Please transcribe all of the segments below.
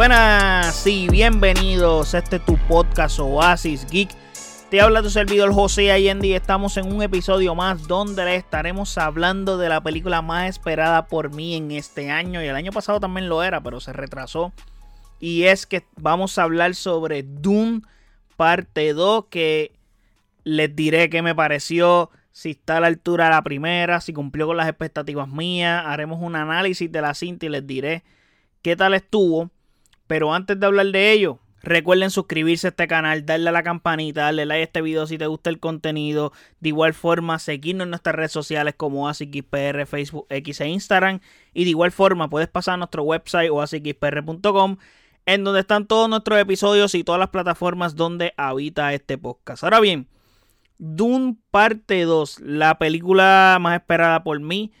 Buenas y bienvenidos este tu podcast Oasis Geek. Te habla tu servidor José Allende y estamos en un episodio más donde le estaremos hablando de la película más esperada por mí en este año y el año pasado también lo era, pero se retrasó. Y es que vamos a hablar sobre Doom parte 2 que les diré qué me pareció, si está a la altura de la primera, si cumplió con las expectativas mías, haremos un análisis de la cinta y les diré qué tal estuvo. Pero antes de hablar de ello, recuerden suscribirse a este canal, darle a la campanita, darle like a este video si te gusta el contenido. De igual forma, seguirnos en nuestras redes sociales como ASIXPR, Facebook, X e Instagram. Y de igual forma, puedes pasar a nuestro website o asixpr.com en donde están todos nuestros episodios y todas las plataformas donde habita este podcast. Ahora bien, Dune parte 2, la película más esperada por mí.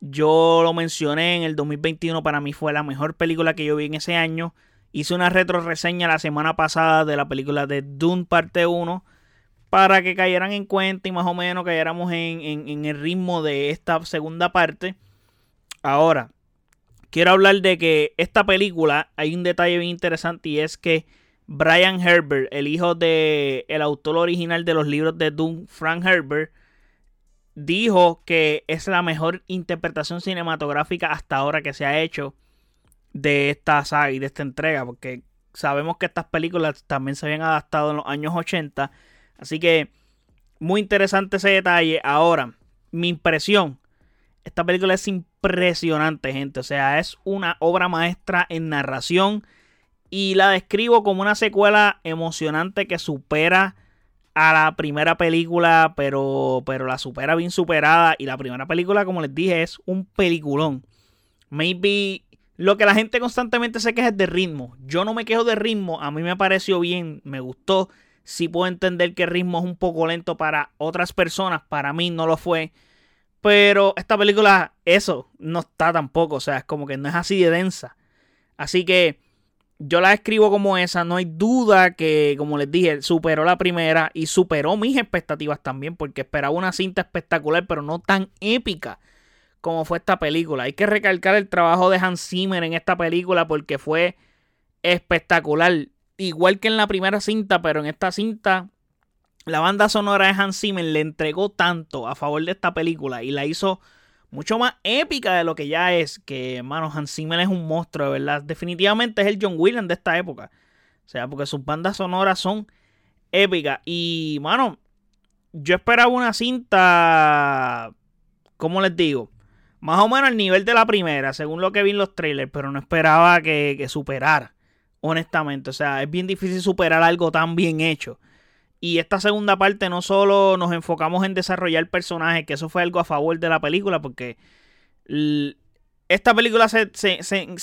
Yo lo mencioné en el 2021, para mí fue la mejor película que yo vi en ese año. Hice una retro reseña la semana pasada de la película de Dune parte 1 para que cayeran en cuenta y más o menos cayéramos en, en el ritmo de esta segunda parte. Ahora, quiero hablar de que esta película hay un detalle bien interesante y es que Brian Herbert, el hijo del el autor original de los libros de Dune, Frank Herbert, dijo que es la mejor interpretación cinematográfica hasta ahora que se ha hecho de esta saga y de esta entrega, porque sabemos que estas películas también se habían adaptado en los años 80, así que muy interesante ese detalle. Ahora, mi impresión, esta película es impresionante, gente, o sea, es una obra maestra en narración y la describo como una secuela emocionante que supera a la primera película, pero, pero la supera bien superada. Y la primera película, como les dije, es un peliculón. Maybe lo que la gente constantemente se queja es de ritmo. Yo no me quejo de ritmo, a mí me pareció bien, me gustó. Sí puedo entender que el ritmo es un poco lento para otras personas, para mí no lo fue. Pero esta película, eso, no está tampoco, o sea, es como que no es así de densa. Así que yo la escribo como esa, no hay duda que, como les dije, superó la primera y superó mis expectativas también, porque esperaba una cinta espectacular, pero no tan épica como fue esta película. Hay que recalcar el trabajo de Hans Zimmer en esta película porque fue espectacular. Igual que en la primera cinta, pero en esta cinta, la banda sonora de Hans Zimmer le entregó tanto a favor de esta película y la hizo mucho más épica de lo que ya es. Que, hermano, Hans Zimmer es un monstruo, de verdad. Definitivamente es el John Williams de esta época. O sea, porque sus bandas sonoras son épicas. Y, mano, yo esperaba una cinta. ¿Cómo les digo? Más o menos al nivel de la primera, según lo que vi en los trailers, pero no esperaba que, superara, honestamente. O sea, es bien difícil superar algo tan bien hecho. Y esta segunda parte no solo nos enfocamos en desarrollar personajes, que eso fue algo a favor de la película, porque esta película se,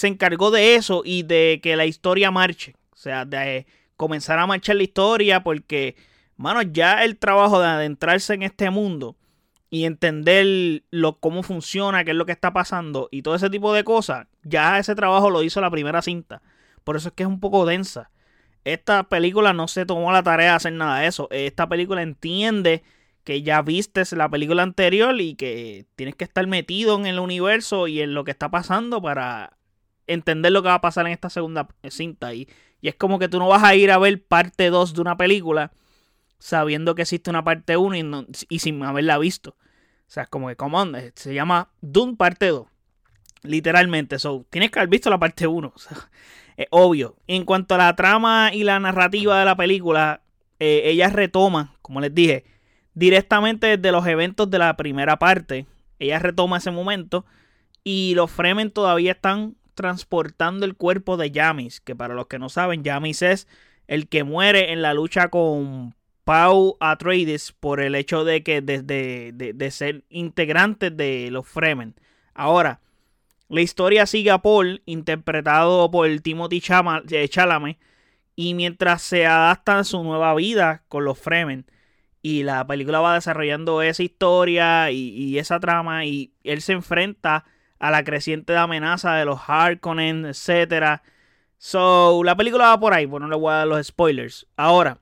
encargó de eso y de que la historia marche. O sea, de comenzar a marchar la historia, porque, mano, ya el trabajo de adentrarse en este mundo y entender lo, cómo funciona, qué es lo que está pasando y todo ese tipo de cosas, ya ese trabajo lo hizo la primera cinta. Por eso es que es un poco densa esta película no se tomó la tarea de hacer nada de eso. Esta película entiende que ya vistes la película anterior y que tienes que estar metido en el universo y en lo que está pasando para entender lo que va a pasar en esta segunda cinta. Y, y es como que tú no vas a ir a ver parte 2 de una película sabiendo que existe una parte 1 y, sin haberla visto. O sea, es como que, on, se llama Doom parte 2. Literalmente, so, tienes que haber visto la parte 1. O sea, es obvio. En cuanto a la trama y la narrativa de la película, eh, ella retoma, como les dije, directamente desde los eventos de la primera parte. Ella retoma ese momento y los Fremen todavía están transportando el cuerpo de Yamis, que para los que no saben, Yamis es el que muere en la lucha con Pau Atreides por el hecho de que desde de, ser integrante de los Fremen. Ahora, la historia sigue a Paul, interpretado por Timothy eh, Chalamet, y mientras se adapta a su nueva vida con los Fremen, y la película va desarrollando esa historia y, esa trama, y él se enfrenta a la creciente amenaza de los Harkonnen, etc. So, la película va por ahí, bueno, no le voy a dar los spoilers. Ahora,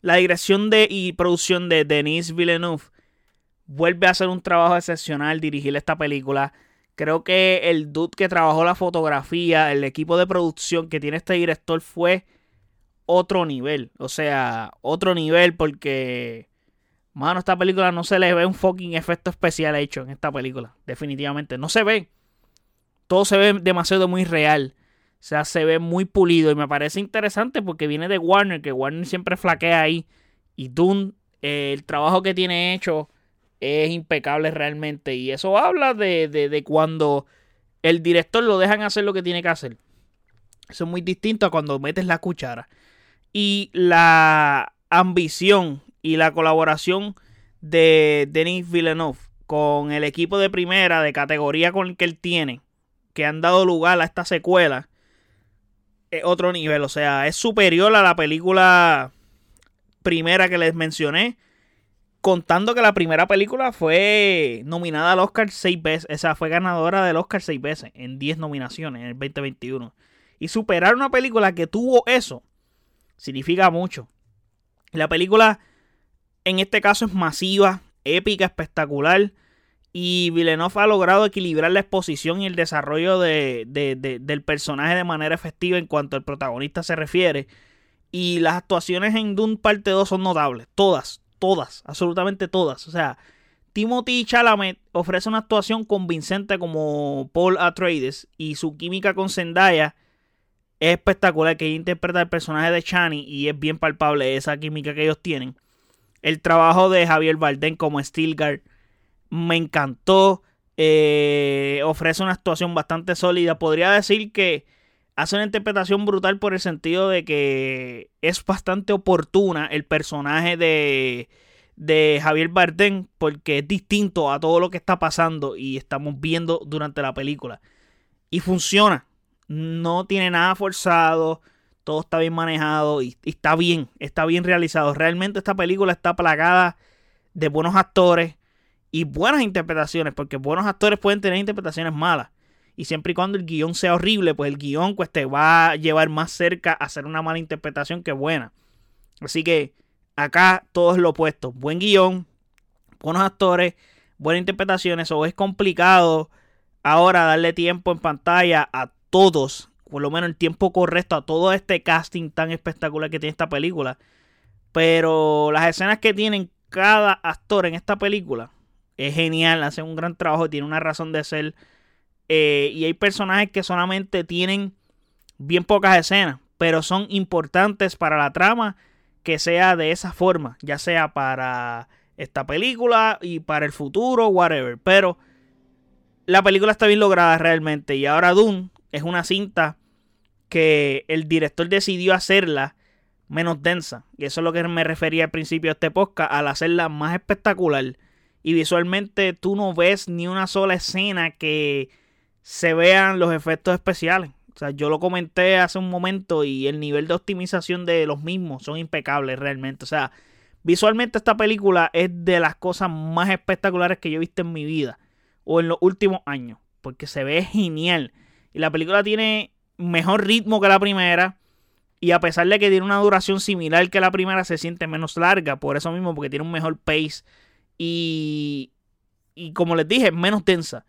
la dirección de y producción de Denis Villeneuve vuelve a hacer un trabajo excepcional dirigir esta película Creo que el dude que trabajó la fotografía, el equipo de producción que tiene este director fue otro nivel. O sea, otro nivel porque, mano, esta película no se le ve un fucking efecto especial hecho en esta película. Definitivamente. No se ve. Todo se ve demasiado muy real. O sea, se ve muy pulido y me parece interesante porque viene de Warner, que Warner siempre flaquea ahí. Y Dune, eh, el trabajo que tiene hecho es impecable realmente. Y eso habla de, de, cuando el director lo dejan hacer lo que tiene que hacer. Eso es muy distinto a cuando metes la cuchara. Y la ambición y la colaboración de Denis Villeneuve con el equipo de primera de categoría con el que él tiene, que han dado lugar a esta secuela, es otro nivel. O sea, es superior a la película primera que les mencioné contando que la primera película fue nominada al Oscar seis veces, o sea, fue ganadora del Oscar seis veces, en 10 nominaciones en el 2021. Y superar una película que tuvo eso significa mucho. La película, en este caso, es masiva, épica, espectacular. Y Villeneuve ha logrado equilibrar la exposición y el desarrollo de, del personaje de manera efectiva en cuanto al protagonista se refiere. Y las actuaciones en Dune Parte 2 son notables, todas, todas, absolutamente todas. O sea, Timothy Chalamet ofrece una actuación convincente como Paul Atreides y su química con Zendaya es espectacular, que ella interpreta el personaje de Chani y es bien palpable esa química que ellos tienen. El trabajo de Javier Bardem como Stilgar me encantó. Eh, ofrece una actuación bastante sólida. Podría decir que hace una interpretación brutal por el sentido de que es bastante oportuna el personaje de, de Javier Bardem porque es distinto a todo lo que está pasando y estamos viendo durante la película. Y funciona. No tiene nada forzado. Todo está bien manejado y, y está bien. Está bien realizado. Realmente esta película está plagada de buenos actores y buenas interpretaciones. Porque buenos actores pueden tener interpretaciones malas. Y siempre y cuando el guion sea horrible, pues el guion pues, te va a llevar más cerca a hacer una mala interpretación que buena. Así que acá todo es lo opuesto. Buen guion, buenos actores, buenas interpretaciones. O es complicado ahora darle tiempo en pantalla a todos, por lo menos el tiempo correcto a todo este casting tan espectacular que tiene esta película. Pero las escenas que tienen cada actor en esta película es genial, hacen un gran trabajo, tiene una razón de ser eh, y hay personajes que solamente tienen bien pocas escenas, pero son importantes para la trama que sea de esa forma, ya sea para esta película y para el futuro, whatever. Pero la película está bien lograda realmente y ahora Dune es una cinta que el director decidió hacerla menos densa. Y eso es lo que me refería al principio de este podcast, al hacerla más espectacular. Y visualmente tú no ves ni una sola escena que se vean los efectos especiales. O sea, yo lo comenté hace un momento y el nivel de optimización de los mismos son impecables realmente. O sea, visualmente esta película es de las cosas más espectaculares que yo he visto en mi vida o en los últimos años. Porque se ve genial. Y la película tiene mejor ritmo que la primera. Y a pesar de que tiene una duración similar que la primera, se siente menos larga. Por eso mismo, porque tiene un mejor pace. Y, y como les dije, menos tensa.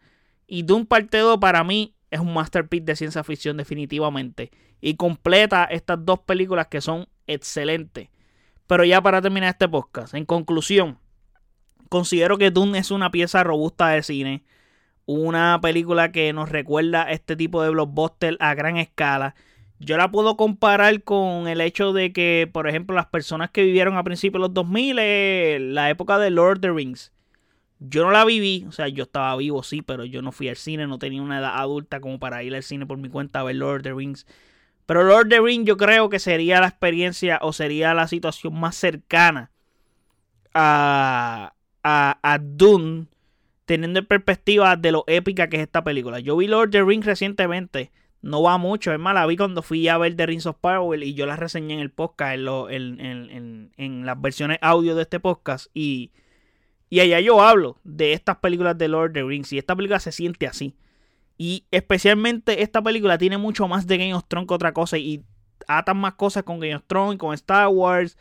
Y Doom Parte 2 para mí es un masterpiece de ciencia ficción definitivamente. Y completa estas dos películas que son excelentes. Pero ya para terminar este podcast, en conclusión, considero que Doom es una pieza robusta de cine. Una película que nos recuerda este tipo de blockbuster a gran escala. Yo la puedo comparar con el hecho de que, por ejemplo, las personas que vivieron a principios de los 2000, eh, la época de Lord of the Rings, yo no la viví, o sea, yo estaba vivo, sí, pero yo no fui al cine, no tenía una edad adulta como para ir al cine por mi cuenta a ver Lord of the Rings. Pero Lord of the Rings yo creo que sería la experiencia o sería la situación más cercana a, a, a Dune, teniendo en perspectiva de lo épica que es esta película. Yo vi Lord of the Rings recientemente, no va mucho, es más, la vi cuando fui a ver The Rings of Power y yo la reseñé en el podcast, en, en, en las versiones audio de este podcast y y allá yo hablo de estas películas de Lord of the Rings y esta película se siente así. Y especialmente esta película tiene mucho más de Game of Thrones que otra cosa y atan más cosas con Game of Thrones, con Star Wars.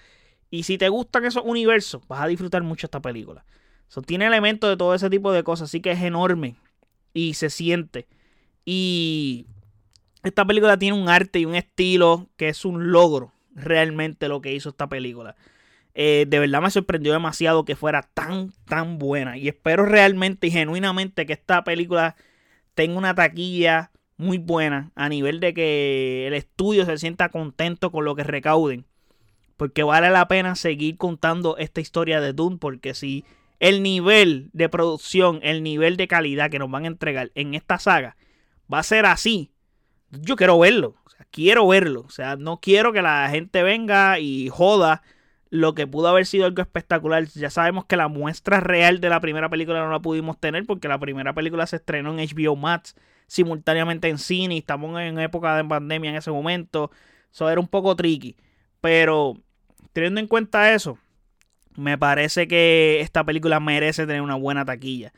Y si te gustan esos universos, vas a disfrutar mucho esta película. So, tiene elementos de todo ese tipo de cosas, así que es enorme. y se siente. Y esta película tiene un arte y un estilo que es un logro realmente lo que hizo esta película. Eh, de verdad me sorprendió demasiado que fuera tan, tan buena. Y espero realmente y genuinamente que esta película tenga una taquilla muy buena a nivel de que el estudio se sienta contento con lo que recauden. Porque vale la pena seguir contando esta historia de Dune. Porque si el nivel de producción, el nivel de calidad que nos van a entregar en esta saga va a ser así, yo quiero verlo. O sea, quiero verlo. O sea, no quiero que la gente venga y joda lo que pudo haber sido algo espectacular. Ya sabemos que la muestra real de la primera película no la pudimos tener porque la primera película se estrenó en HBO Max simultáneamente en cine estamos en época de pandemia en ese momento. Eso era un poco tricky. Pero teniendo en cuenta eso, me parece que esta película merece tener una buena taquilla.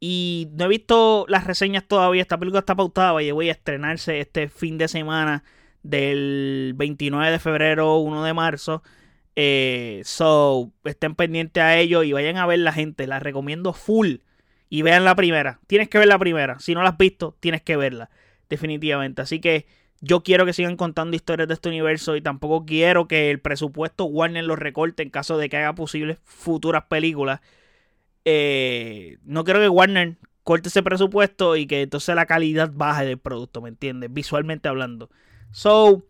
Y no he visto las reseñas todavía. Esta película está pautada y voy a estrenarse este fin de semana del 29 de febrero, 1 de marzo. Eh, so, estén pendientes a ello y vayan a ver la gente. La recomiendo full. Y vean la primera. Tienes que ver la primera. Si no la has visto, tienes que verla. Definitivamente. Así que yo quiero que sigan contando historias de este universo y tampoco quiero que el presupuesto Warner lo recorte en caso de que haga posibles futuras películas. Eh, no quiero que Warner corte ese presupuesto y que entonces la calidad baje del producto, ¿me entiendes? Visualmente hablando. So,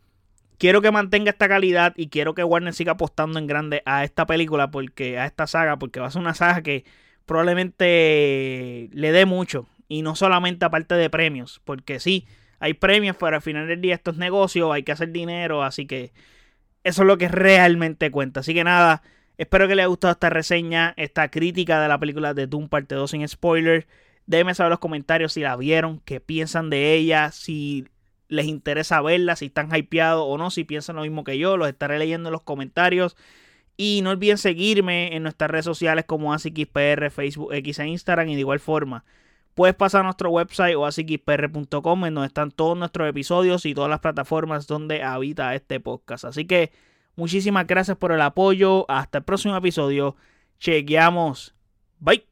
quiero que mantenga esta calidad y quiero que Warner siga apostando en grande a esta película, porque a esta saga, porque va a ser una saga que probablemente le dé mucho. Y no solamente aparte de premios, porque sí, hay premios, pero al final del día esto es negocio, hay que hacer dinero, así que eso es lo que realmente cuenta. Así que nada, Espero que les haya gustado esta reseña, esta crítica de la película de Doom parte 2 sin spoiler. Déjenme saber en los comentarios si la vieron, qué piensan de ella, si les interesa verla, si están hypeados o no, si piensan lo mismo que yo, los estaré leyendo en los comentarios. Y no olviden seguirme en nuestras redes sociales como AsiXPR, Facebook, X e Instagram. Y de igual forma, puedes pasar a nuestro website o asixpr.com en donde están todos nuestros episodios y todas las plataformas donde habita este podcast. Así que Muchísimas gracias por el apoyo. Hasta el próximo episodio. Chequeamos. Bye.